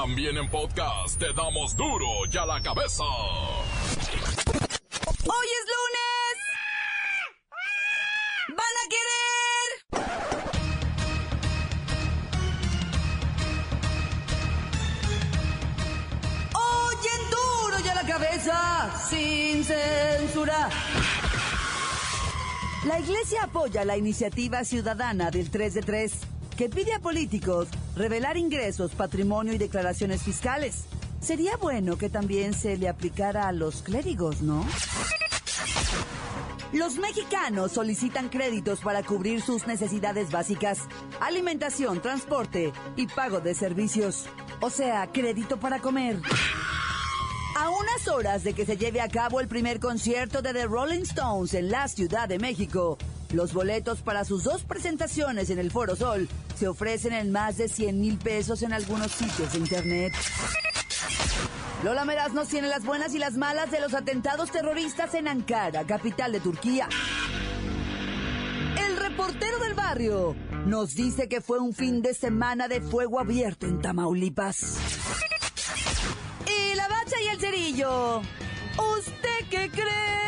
También en podcast te damos duro y a la cabeza. ¡Hoy es lunes! ¡Van a querer! ¡Oyen duro y a la cabeza! ¡Sin censura! La Iglesia apoya la iniciativa ciudadana del 3 de 3, que pide a políticos revelar ingresos, patrimonio y declaraciones fiscales. Sería bueno que también se le aplicara a los clérigos, ¿no? Los mexicanos solicitan créditos para cubrir sus necesidades básicas, alimentación, transporte y pago de servicios. O sea, crédito para comer. A unas horas de que se lleve a cabo el primer concierto de The Rolling Stones en la Ciudad de México, los boletos para sus dos presentaciones en el Foro Sol se ofrecen en más de 100 mil pesos en algunos sitios de internet. Lola Meraz nos tiene las buenas y las malas de los atentados terroristas en Ankara, capital de Turquía. El reportero del barrio nos dice que fue un fin de semana de fuego abierto en Tamaulipas. Y la bacha y el cerillo. ¿Usted qué cree?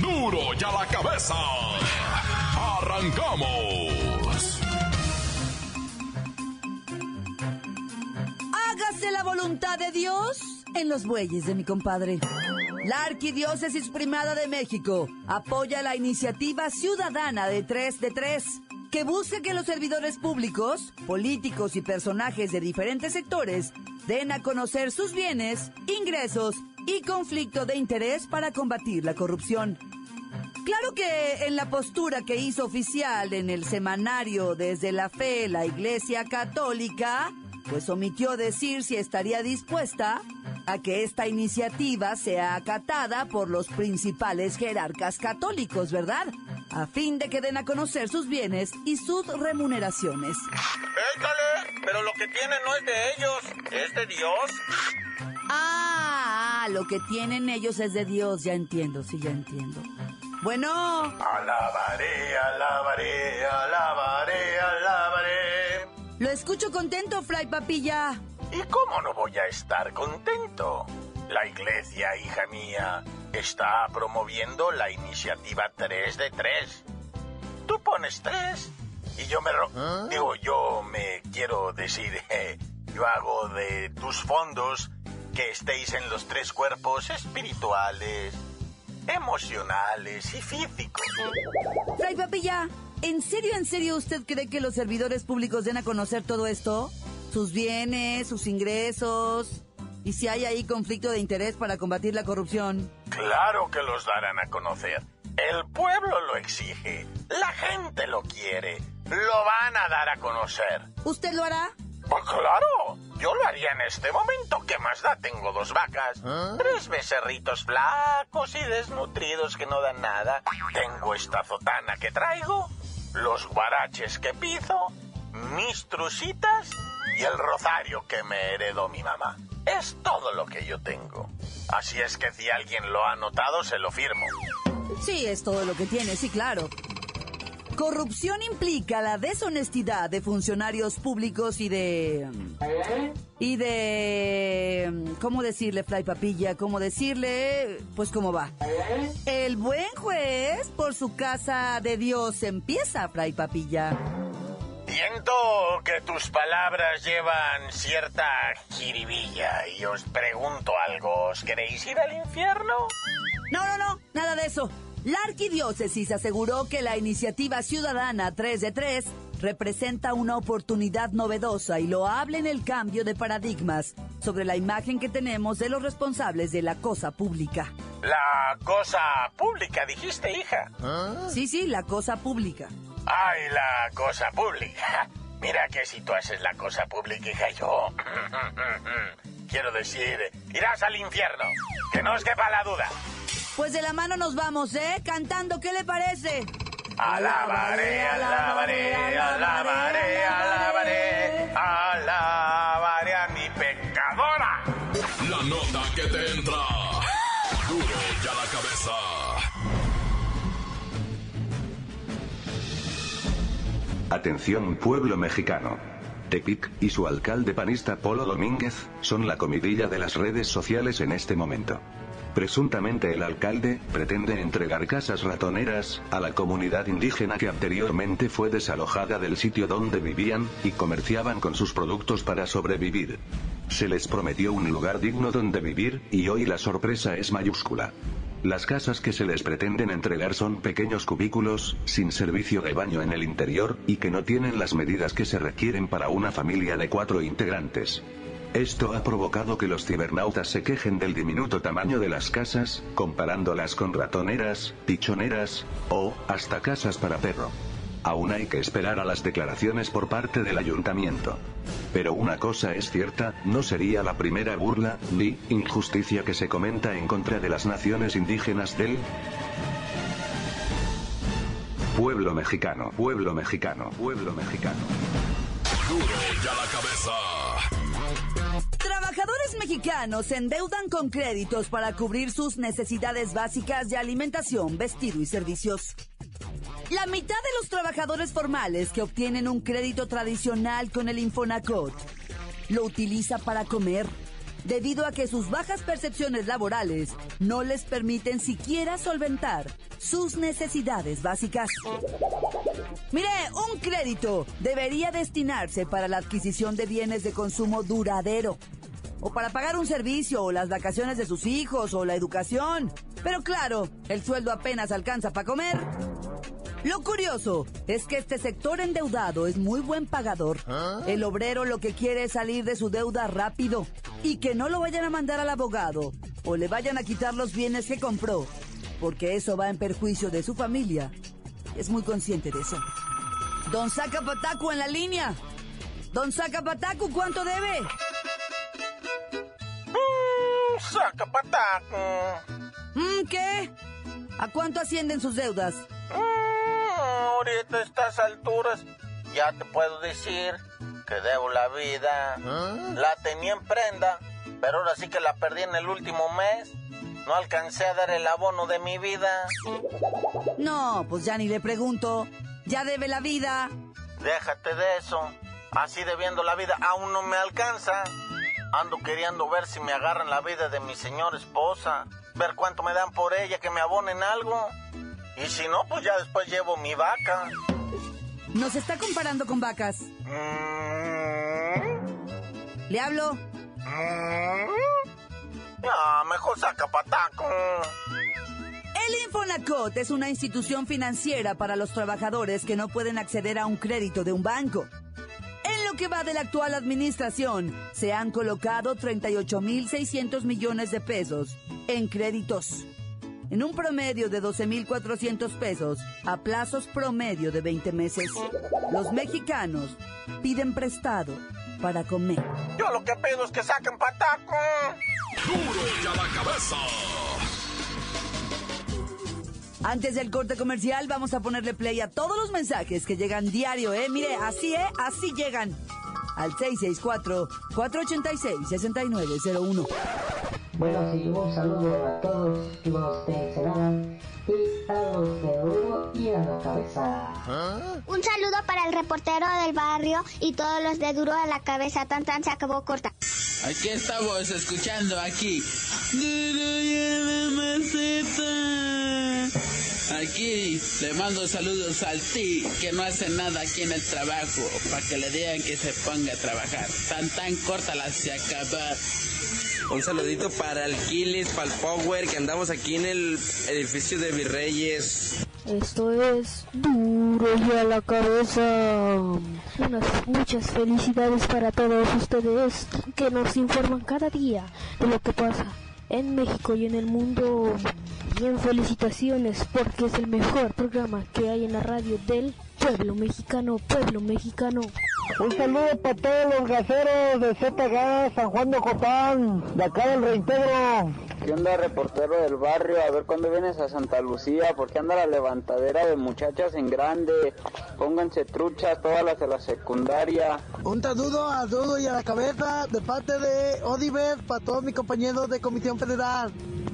Duro y a la cabeza. Arrancamos. Hágase la voluntad de Dios en los bueyes de mi compadre. La Arquidiócesis Primada de México apoya la iniciativa ciudadana de 3 de 3, que busca que los servidores públicos, políticos y personajes de diferentes sectores den a conocer sus bienes, ingresos y conflicto de interés para combatir la corrupción. Claro que en la postura que hizo oficial en el semanario Desde la Fe la Iglesia Católica, pues omitió decir si estaría dispuesta a que esta iniciativa sea acatada por los principales jerarcas católicos, ¿verdad? A fin de que den a conocer sus bienes y sus remuneraciones. Échale, pero lo que tienen no es de ellos, es de Dios. Ah, lo que tienen ellos es de Dios, ya entiendo, sí, ya entiendo. Bueno, Alabaré, alabaré, alabaré, alabaré. lo escucho contento, Fray Papilla. ¿Y cómo no voy a estar contento? La iglesia, hija mía, está promoviendo la iniciativa 3 de 3. Tú pones 3 y yo me... ro- Digo, yo me quiero decir, eh, yo hago de tus fondos que estéis en los tres cuerpos espirituales, emocionales y físicos. Fray Papilla, ¿en serio, en serio usted cree que los servidores públicos den a conocer todo esto? Sus bienes, sus ingresos. Y si hay ahí conflicto de interés para combatir la corrupción. Claro que los darán a conocer. El pueblo lo exige. La gente lo quiere. Lo van a dar a conocer. ¿Usted lo hará? Pues claro, yo lo haría en este momento. ¿Qué más da? Tengo dos vacas, tres becerritos flacos y desnutridos que no dan nada. Tengo esta zotana que traigo, los guaraches que pizo, mis trucitas y el rosario que me heredó mi mamá. Es todo lo que yo tengo. Así es que si alguien lo ha notado, se lo firmo. Sí, es todo lo que tiene, sí, claro. Corrupción implica la deshonestidad de funcionarios públicos y de... Y de... ¿Cómo decirle, Fray Papilla? ¿Cómo decirle? Pues cómo va. El buen juez por su casa de Dios empieza, Fray Papilla. Siento que tus palabras llevan cierta jiribilla y os pregunto algo. ¿Os queréis ir al infierno? No, no, no, nada de eso. La arquidiócesis aseguró que la iniciativa ciudadana 3 de 3 representa una oportunidad novedosa y loable en el cambio de paradigmas sobre la imagen que tenemos de los responsables de la cosa pública. La cosa pública, dijiste, hija. Sí, sí, la cosa pública. Ay, la cosa pública. Mira que si tú haces la cosa pública, hija, yo... Quiero decir, irás al infierno. Que no os quepa la duda. Pues de la mano nos vamos, ¿eh? Cantando, ¿qué le parece? Alabaré, alabaré, alabaré, alabaré, alabaré a mi pecadora. La nota que te entra. Duro ya la cabeza. Atención pueblo mexicano. Tepic y su alcalde panista Polo Domínguez son la comidilla de las redes sociales en este momento. Presuntamente el alcalde pretende entregar casas ratoneras a la comunidad indígena que anteriormente fue desalojada del sitio donde vivían y comerciaban con sus productos para sobrevivir. Se les prometió un lugar digno donde vivir y hoy la sorpresa es mayúscula. Las casas que se les pretenden entregar son pequeños cubículos, sin servicio de baño en el interior, y que no tienen las medidas que se requieren para una familia de cuatro integrantes. Esto ha provocado que los cibernautas se quejen del diminuto tamaño de las casas, comparándolas con ratoneras, pichoneras, o, hasta casas para perro. Aún hay que esperar a las declaraciones por parte del ayuntamiento. Pero una cosa es cierta, no sería la primera burla, ni injusticia que se comenta en contra de las naciones indígenas del pueblo mexicano, pueblo mexicano, pueblo mexicano. Duro ya la cabeza. Mexicanos se endeudan con créditos para cubrir sus necesidades básicas de alimentación, vestido y servicios. La mitad de los trabajadores formales que obtienen un crédito tradicional con el Infonacot lo utiliza para comer, debido a que sus bajas percepciones laborales no les permiten siquiera solventar sus necesidades básicas. Mire, un crédito debería destinarse para la adquisición de bienes de consumo duradero, o para pagar un servicio, o las vacaciones de sus hijos, o la educación. Pero claro, el sueldo apenas alcanza para comer. Lo curioso es que este sector endeudado es muy buen pagador. El obrero lo que quiere es salir de su deuda rápido y que no lo vayan a mandar al abogado o le vayan a quitar los bienes que compró, porque eso va en perjuicio de su familia. Es muy consciente de eso. Don Zacapatacu en la línea. Don Zacapatacu, ¿cuánto debe? Saca pataco. ¿Mm, ¿Qué? ¿A cuánto ascienden sus deudas? Mm, ahorita a estas alturas ya te puedo decir que debo la vida. La tenía en prenda, pero ahora sí que la perdí en el último mes. No alcancé a dar el abono de mi vida. No, pues ya ni le pregunto. Ya debe la vida. Déjate de eso. Así debiendo la vida aún no me alcanza. Ando queriendo ver si me agarran la vida de mi señora esposa. Ver cuánto me dan por ella, que me abonen algo. Y si no, pues ya después llevo mi vaca. Nos está comparando con vacas. Mm, ¿Le hablo? mm. Ah, mejor saca pataco. El Infonacot es una institución financiera para los trabajadores que no pueden acceder a un crédito de un banco. En lo que va de la actual administración, se han colocado 38.600 millones de pesos en créditos. En un promedio de 12.400 pesos a plazos promedio de 20 meses. Los mexicanos piden prestado para comer. Yo lo que pido es que saquen pataco. Duro ya la cabeza. Antes del corte comercial, vamos a ponerle play a todos los mensajes que llegan diario, ¿eh? Mire, así, ¿eh? Así llegan. Al 664-486-6901. Bueno, sí, un saludo a todos los de Ensenada y a los de Duro y a la cabeza. Un saludo para el reportero del barrio y todos los de Duro a la cabeza. Tan tan se acabó corta. Aquí estamos escuchando aquí. Duro y a la maceta. Aquí le mando saludos al ti que no hace nada aquí en el trabajo para que le digan que se ponga a trabajar. Tan tan corta la se acaba. Un saludito para el Kilis, para el Power, que andamos aquí en el edificio de Virreyes. Esto es duro y a la cabeza. Unas muchas felicidades para todos ustedes que nos informan cada día de lo que pasa en México y en el mundo. Bien, felicitaciones porque es el mejor programa que hay en la radio del pueblo mexicano, pueblo mexicano. Un saludo para todos los gaseros de ZG, San Juan de Copán, de acá del Reintegro. ¿Qué onda, reportero del barrio? A ver cuándo vienes a Santa Lucía, porque anda la levantadera de muchachas en grande. Pónganse truchas, todas las de la secundaria. Un saludo a Dudo y a la cabeza de parte de Odiver para todos mis compañeros de Comisión Federal.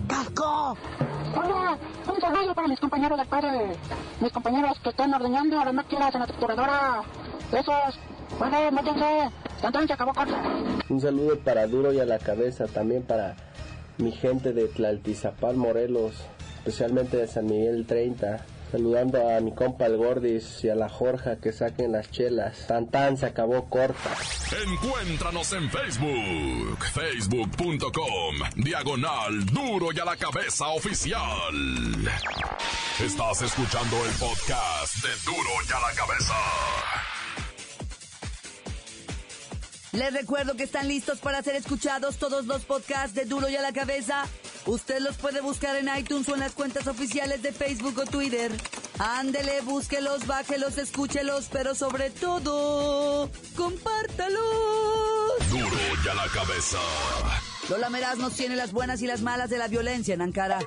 ¡Casco! Hola, un saludo para mis compañeros del padre, mis compañeros que están ordeñando a las máquinas en la trituradora. Esos, bueno, métense, entonces se acabó corto. Un saludo para Duro y a la cabeza, también para mi gente de Tlaltizapal, Morelos, especialmente de San Miguel 30. Saludando a mi compa el Gordis y a la Jorja que saquen las chelas. Tan tan se acabó corta. Encuéntranos en Facebook, facebook.com, diagonal duro y a la cabeza oficial. Estás escuchando el podcast de duro y a la cabeza. Les recuerdo que están listos para ser escuchados todos los podcasts de Duro y a la Cabeza. Usted los puede buscar en iTunes o en las cuentas oficiales de Facebook o Twitter. Ándele, búsquelos, bájelos, escúchelos, pero sobre todo, compártalos. Duro y a la cabeza. Lola Meraz nos tiene las buenas y las malas de la violencia en Ankara.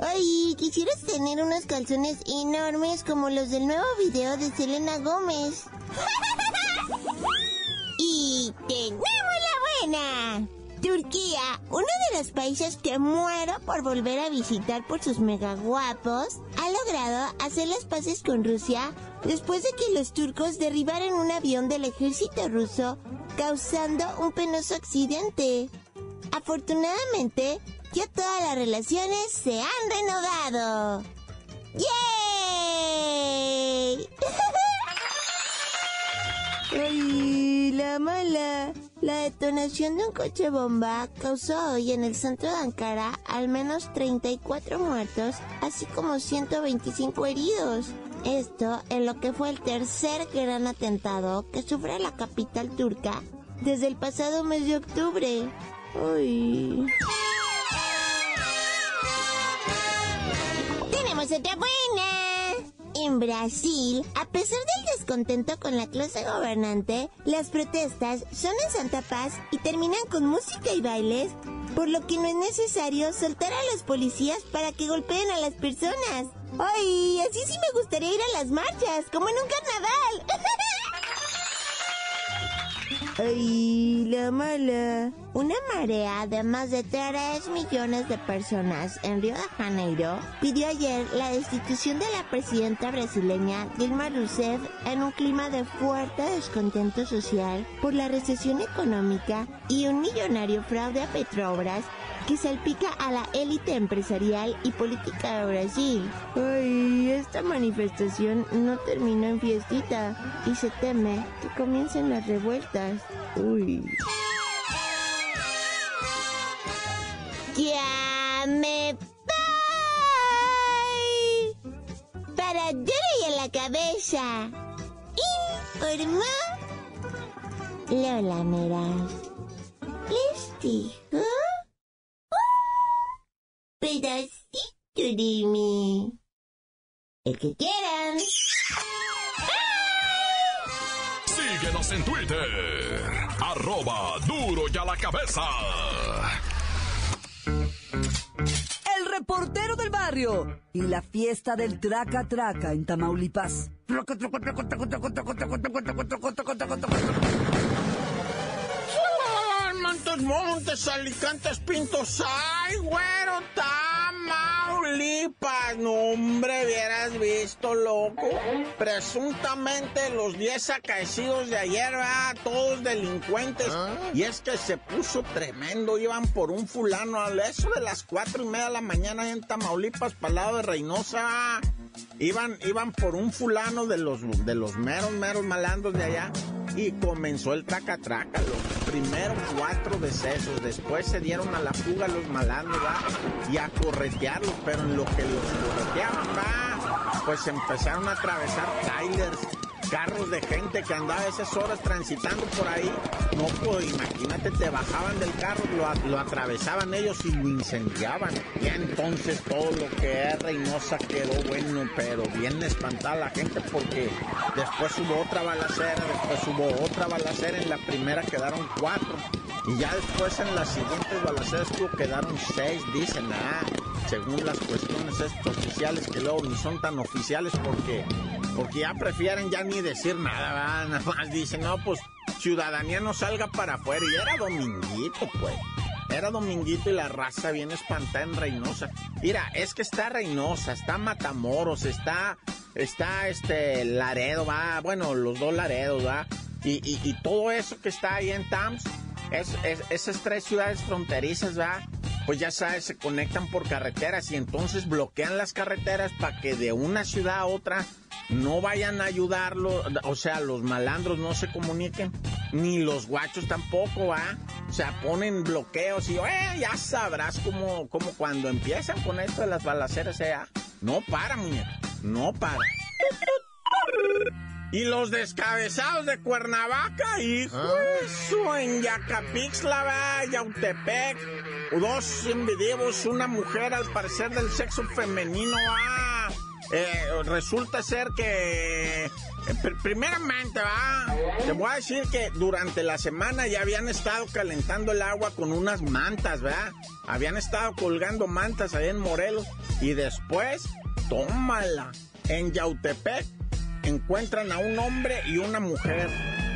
Ay, quisieras tener unos calzones enormes como los del nuevo video de Selena Gómez. y tenemos la buena. Turquía, uno de los países que muero por volver a visitar por sus mega guapos, ha logrado hacer las paces con Rusia después de que los turcos derribaran un avión del ejército ruso, causando un penoso accidente. Afortunadamente, ya todas las relaciones se han renovado. ¡Yay! ¡Ay, la mala! La detonación de un coche bomba causó hoy en el centro de Ankara al menos 34 muertos, así como 125 heridos. Esto en lo que fue el tercer gran atentado que sufre la capital turca desde el pasado mes de octubre. ¡Uy! Otra buena. En Brasil, a pesar del descontento con la clase gobernante, las protestas son en Santa Paz y terminan con música y bailes, por lo que no es necesario soltar a los policías para que golpeen a las personas. ¡Ay! Así sí me gustaría ir a las marchas, como en un carnaval. ¡Ay, la mala! Una marea de más de 3 millones de personas en Río de Janeiro pidió ayer la destitución de la presidenta brasileña Dilma Rousseff en un clima de fuerte descontento social por la recesión económica y un millonario fraude a Petrobras que salpica a la élite empresarial y política de Brasil. Ay, esta manifestación no terminó en fiestita y se teme que comiencen las revueltas. Uy. Ya me voy. Para a la cabeza. Informó Lola Meraz. Les dijo pedacito de mí. El que quieran. Síguenos en Twitter. Arroba duro y a la cabeza. El reportero del barrio y la fiesta del Traca Traca en Tamaulipas. Montes, montes, alicantes, pintos. ¡Ay, güero, Tamaulipas! No, hombre, hubieras visto, loco. Presuntamente los 10 acaecidos de ayer, ¿verdad? Todos delincuentes. Y es que se puso tremendo. Iban por un fulano a eso de las cuatro y media de la mañana en Tamaulipas, para el lado de Reynosa. Iban, iban por un fulano de los, de los meros, meros malandros de allá. Y comenzó el traca-traca, los primeros cuatro decesos. Después se dieron a la fuga los malandros. Y a corretearlos, pero en lo que los correteaban. Pues empezaron a atravesar trailers. Carros de gente que andaba esas horas transitando por ahí. No, pues imagínate, te bajaban del carro, lo, atravesaban ellos y lo incendiaban. Y entonces todo lo que es Reynosa quedó bueno, pero bien espantada la gente porque después hubo otra balacera, después hubo otra balacera, en la primera quedaron cuatro. Y ya después en las siguientes balaceras quedaron seis, dicen, ah, según las cuestiones oficiales que luego ni son tan oficiales porque, porque ya prefieren ya ni decir nada, nada más dicen, no, pues ciudadanía no salga para afuera. Y era dominguito, pues. Era dominguito y la raza bien espantada en Reynosa. Mira, es que está Reynosa, está Matamoros, está, está este Laredo, va, bueno, los dos Laredos, va. Y, y, todo eso que está ahí en Tams, es, esas tres ciudades fronterizas, va, pues ya sabes, se conectan por carreteras y entonces bloquean las carreteras para que de una ciudad a otra no vayan a ayudarlo, o sea, los malandros no se comuniquen, ni los guachos tampoco, ¿va? O sea, ponen bloqueos y, eh, ya sabrás cómo, cómo cuando empiezan con esto de las balaceras, ¿eh? No para, muñeco, no para. Y los descabezados de Cuernavaca, hijo, eso, en Yacapixla, Yautepec, dos individuos, una mujer al parecer del sexo femenino, ah, eh, resulta ser que, eh, primeramente, va, te voy a decir que durante la semana ya habían estado calentando el agua con unas mantas, ¿verdad? Habían estado colgando mantas ahí en Morelos y después, tómala, en Yautepec encuentran a un hombre y una mujer.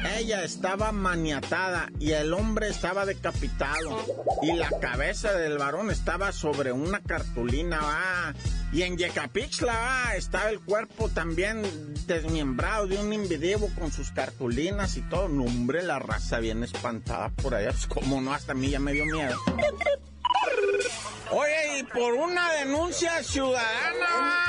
Ella estaba maniatada y el hombre estaba decapitado. Y la cabeza del varón estaba sobre una cartulina. Ah. Y en Yecapixla estaba el cuerpo también desmembrado de un individuo con sus cartulinas y todo. Nombre, la raza bien espantada por allá. Pues como no, hasta a mí ya me dio miedo. Oye, y por una denuncia ciudadana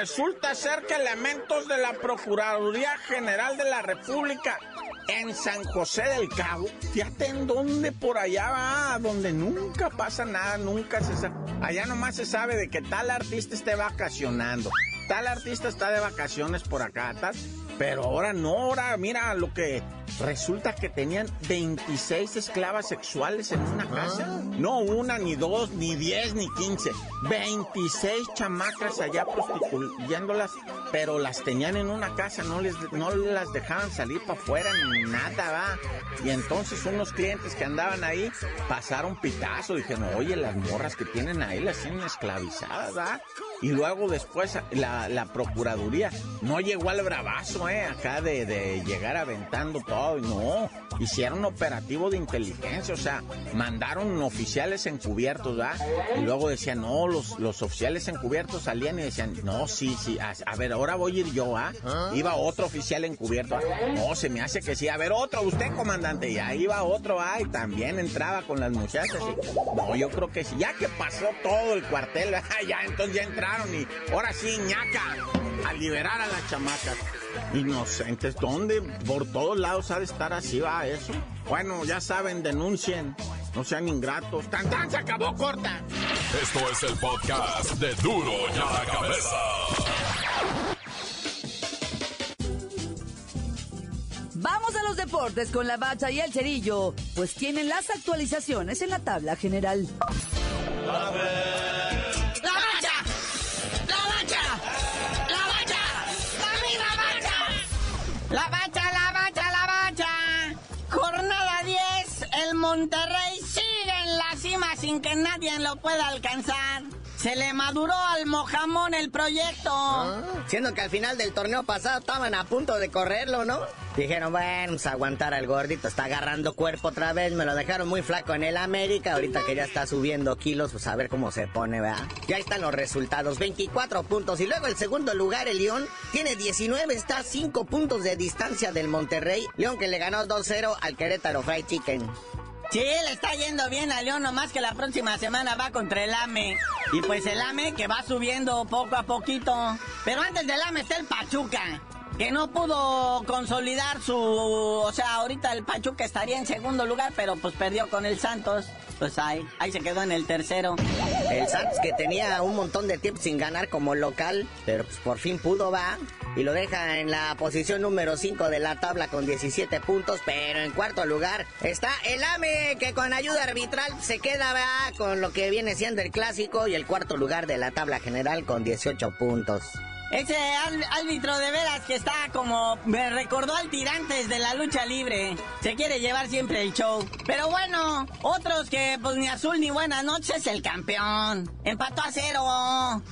resulta ser que elementos de la Procuraduría General de la República en San José del Cabo, fíjate en dónde por allá va, donde nunca pasa nada, nunca se sabe. Allá nomás se sabe de que tal artista esté vacacionando, tal artista está de vacaciones por acá, tal. Pero ahora no, ahora mira lo que resulta que tenían 26 esclavas sexuales en una casa. Ah. No una, ni dos, ni diez, ni quince. 26 chamacas allá prostituyéndolas, pero las tenían en una casa, no les no las dejaban salir para afuera ni nada, va. Y entonces unos clientes que andaban ahí pasaron pitazo, dijeron, oye, las morras que tienen ahí las tienen esclavizadas, va. Y luego después la, la procuraduría no llegó al bravazo, eh, acá de, de llegar aventando todo, y no, hicieron operativo de inteligencia, o sea, mandaron oficiales encubiertos, ¿verdad? Y luego decían, no, los, los oficiales encubiertos salían y decían, no, sí, sí, a, ver, ahora voy a ir yo, ¿ah? Iba otro oficial encubierto, no, se me hace que sí, a ver, otro, usted, comandante, y ahí iba otro, ¿ah? Y también entraba con las muchachas, no, yo creo que sí, ya que pasó todo el cuartel, ya entonces ya entraron y ahora sí, ñaca, a liberar a las chamacas. Inocentes, ¿dónde? Por todos lados ha de estar así, va eso. Bueno, ya saben, denuncien. No sean ingratos. ¡Tan, tan! ¡Se acabó corta! Esto es el podcast de Duro ya la cabeza. Vamos a los deportes con la bacha y el cerillo, pues tienen las actualizaciones en la tabla general. Monterrey sigue en la cima sin que nadie lo pueda alcanzar. Se le maduró al Mojamón el proyecto. Ah. Siendo que al final del torneo pasado estaban a punto de correrlo, ¿no? Dijeron, bueno, pues aguantar al gordito, está agarrando cuerpo otra vez, me lo dejaron muy flaco en el América, ahorita que ya está subiendo kilos, pues a ver cómo se pone, ¿verdad? Ya están los resultados, 24 puntos, y luego el segundo lugar, el León, tiene 19, está a 5 puntos de distancia del Monterrey, León que le ganó 2-0 al Querétaro Fried Chicken. Sí, le está yendo bien a León, nomás que la próxima semana va contra el AME. Y pues el AME que va subiendo poco a poquito. Pero antes del AME está el Pachuca, que no pudo consolidar su... O sea, ahorita el Pachuca estaría en segundo lugar, pero pues perdió con el Santos. Pues ahí, ahí se quedó en el tercero. El Santos que tenía un montón de tiempo sin ganar como local, pero pues por fin pudo, va. Y lo deja en la posición número 5 de la tabla con 17 puntos, pero en cuarto lugar está el AME que con ayuda arbitral se queda ¿va? con lo que viene siendo el clásico y el cuarto lugar de la tabla general con 18 puntos. Ese árbitro de veras que está como... Me recordó al tirantes de la lucha libre. Se quiere llevar siempre el show. Pero bueno, otros que pues ni azul ni buenas noches, el campeón. Empató a cero.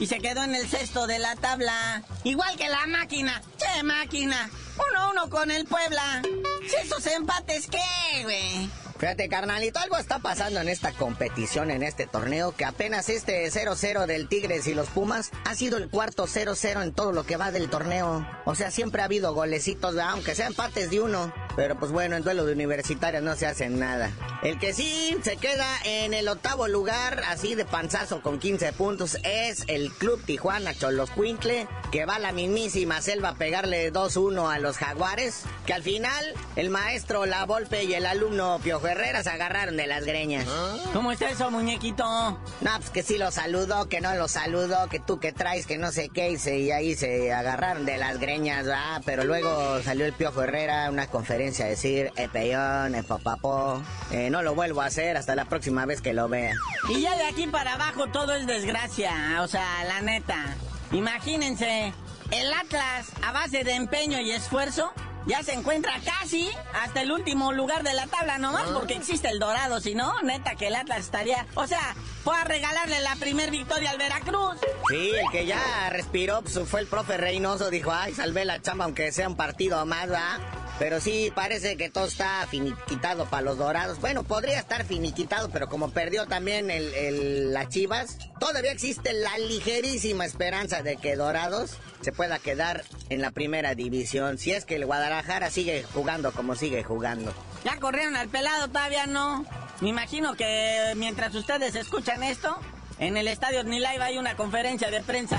Y se quedó en el sexto de la tabla. Igual que la máquina. Che, máquina. Uno a uno con el Puebla. ¿Si esos empates qué, güey? Fíjate, carnalito, algo está pasando en esta competición, en este torneo, que apenas este 0-0 del Tigres y los Pumas ha sido el cuarto 0-0 en todo lo que va del torneo. O sea, siempre ha habido golecitos, aunque sean empates de uno. Pero pues bueno, en duelo de universitarios no se hace nada. El que sí se queda en el octavo lugar, así de panzazo con 15 puntos, es el Club Tijuana Quintle, que va a la mismísima selva a pegarle 2-1 a los Jaguares, que al final el maestro La Volpe y el alumno Piojo Herrera se agarraron de las greñas. ¿Cómo está eso, muñequito? No, pues que sí lo saludo, que no lo saludo, que tú que traes, que no sé qué, y, y ahí se agarraron de las greñas, ah, pero luego salió el Piojo Herrera a una conferencia a decir, eh, peyón, eh, papapó, eh, no lo vuelvo a hacer hasta la próxima vez que lo vea. Y ya de aquí para abajo todo es desgracia, o sea, la neta. Imagínense, el Atlas a base de empeño y esfuerzo ya se encuentra casi hasta el último lugar de la tabla nomás ah. porque existe el dorado, si no, neta que el Atlas estaría, o sea, fue a regalarle la primer victoria al Veracruz. Sí, el que ya respiró pues, fue el profe Reynoso, dijo, ay, salvé la chamba aunque sea un partido más, ¿va? Pero sí, parece que todo está finiquitado para los dorados. Bueno, podría estar finiquitado, pero como perdió también el, las chivas, todavía existe la ligerísima esperanza de que Dorados se pueda quedar en la primera división. Si es que el Guadalajara sigue jugando como sigue jugando. Ya corrieron al pelado, todavía no. Me imagino que mientras ustedes escuchan esto, en el estadio Nilaiva hay una conferencia de prensa.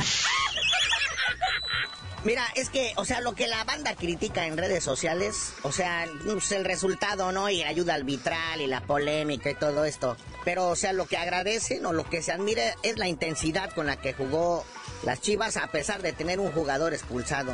Mira, es que, o sea, lo que la banda critica en redes sociales, o sea, pues el resultado, ¿no? Y la ayuda arbitral y la polémica y todo esto. Pero, o sea, lo que agradecen o lo que se admira es la intensidad con la que jugó las Chivas a pesar de tener un jugador expulsado.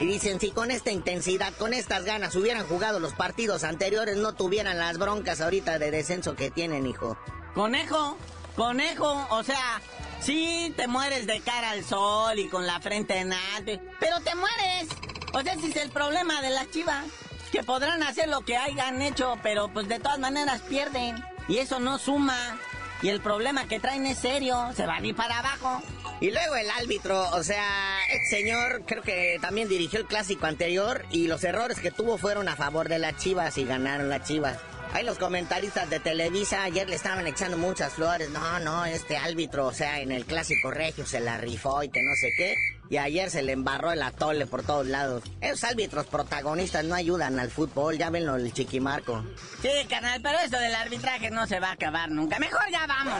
Y dicen, si con esta intensidad, con estas ganas hubieran jugado los partidos anteriores, no tuvieran las broncas ahorita de descenso que tienen, hijo. Conejo, conejo, o sea, Sí, te mueres de cara al sol y con la frente en alto, pero te mueres. O sea, ese es el problema de las chivas. Que podrán hacer lo que hayan hecho, pero pues de todas maneras pierden. Y eso no suma. Y el problema que traen es serio, se van a ir para abajo. Y luego el árbitro, o sea, el señor creo que también dirigió el clásico anterior y los errores que tuvo fueron a favor de las chivas y ganaron las chivas. Ahí los comentaristas de Televisa ayer le estaban echando muchas flores. No, no, este árbitro, o sea, en el clásico regio se la rifó y que no sé qué. Y ayer se le embarró el atole por todos lados. Esos árbitros protagonistas no ayudan al fútbol, ya venlo el chiquimarco. Sí, carnal, pero esto del arbitraje no se va a acabar nunca. Mejor ya vamos.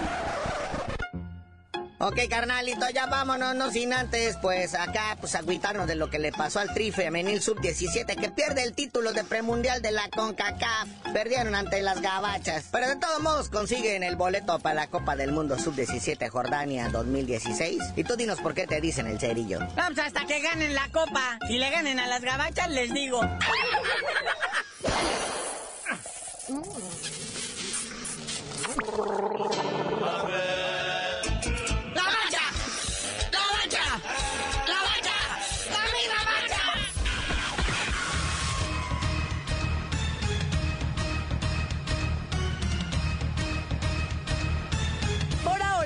Ok, carnalito, ya vámonos, no sin antes, pues acá, pues agüitarnos de lo que le pasó al Tri Femenil Sub-17, que pierde el título de premundial de la CONCACAF. Perdieron ante las gabachas, pero de todos modos consiguen el boleto para la Copa del Mundo Sub-17 Jordania 2016. Y tú dinos por qué te dicen el cerillo. Vamos hasta que ganen la Copa. y le ganen a las gabachas, les digo.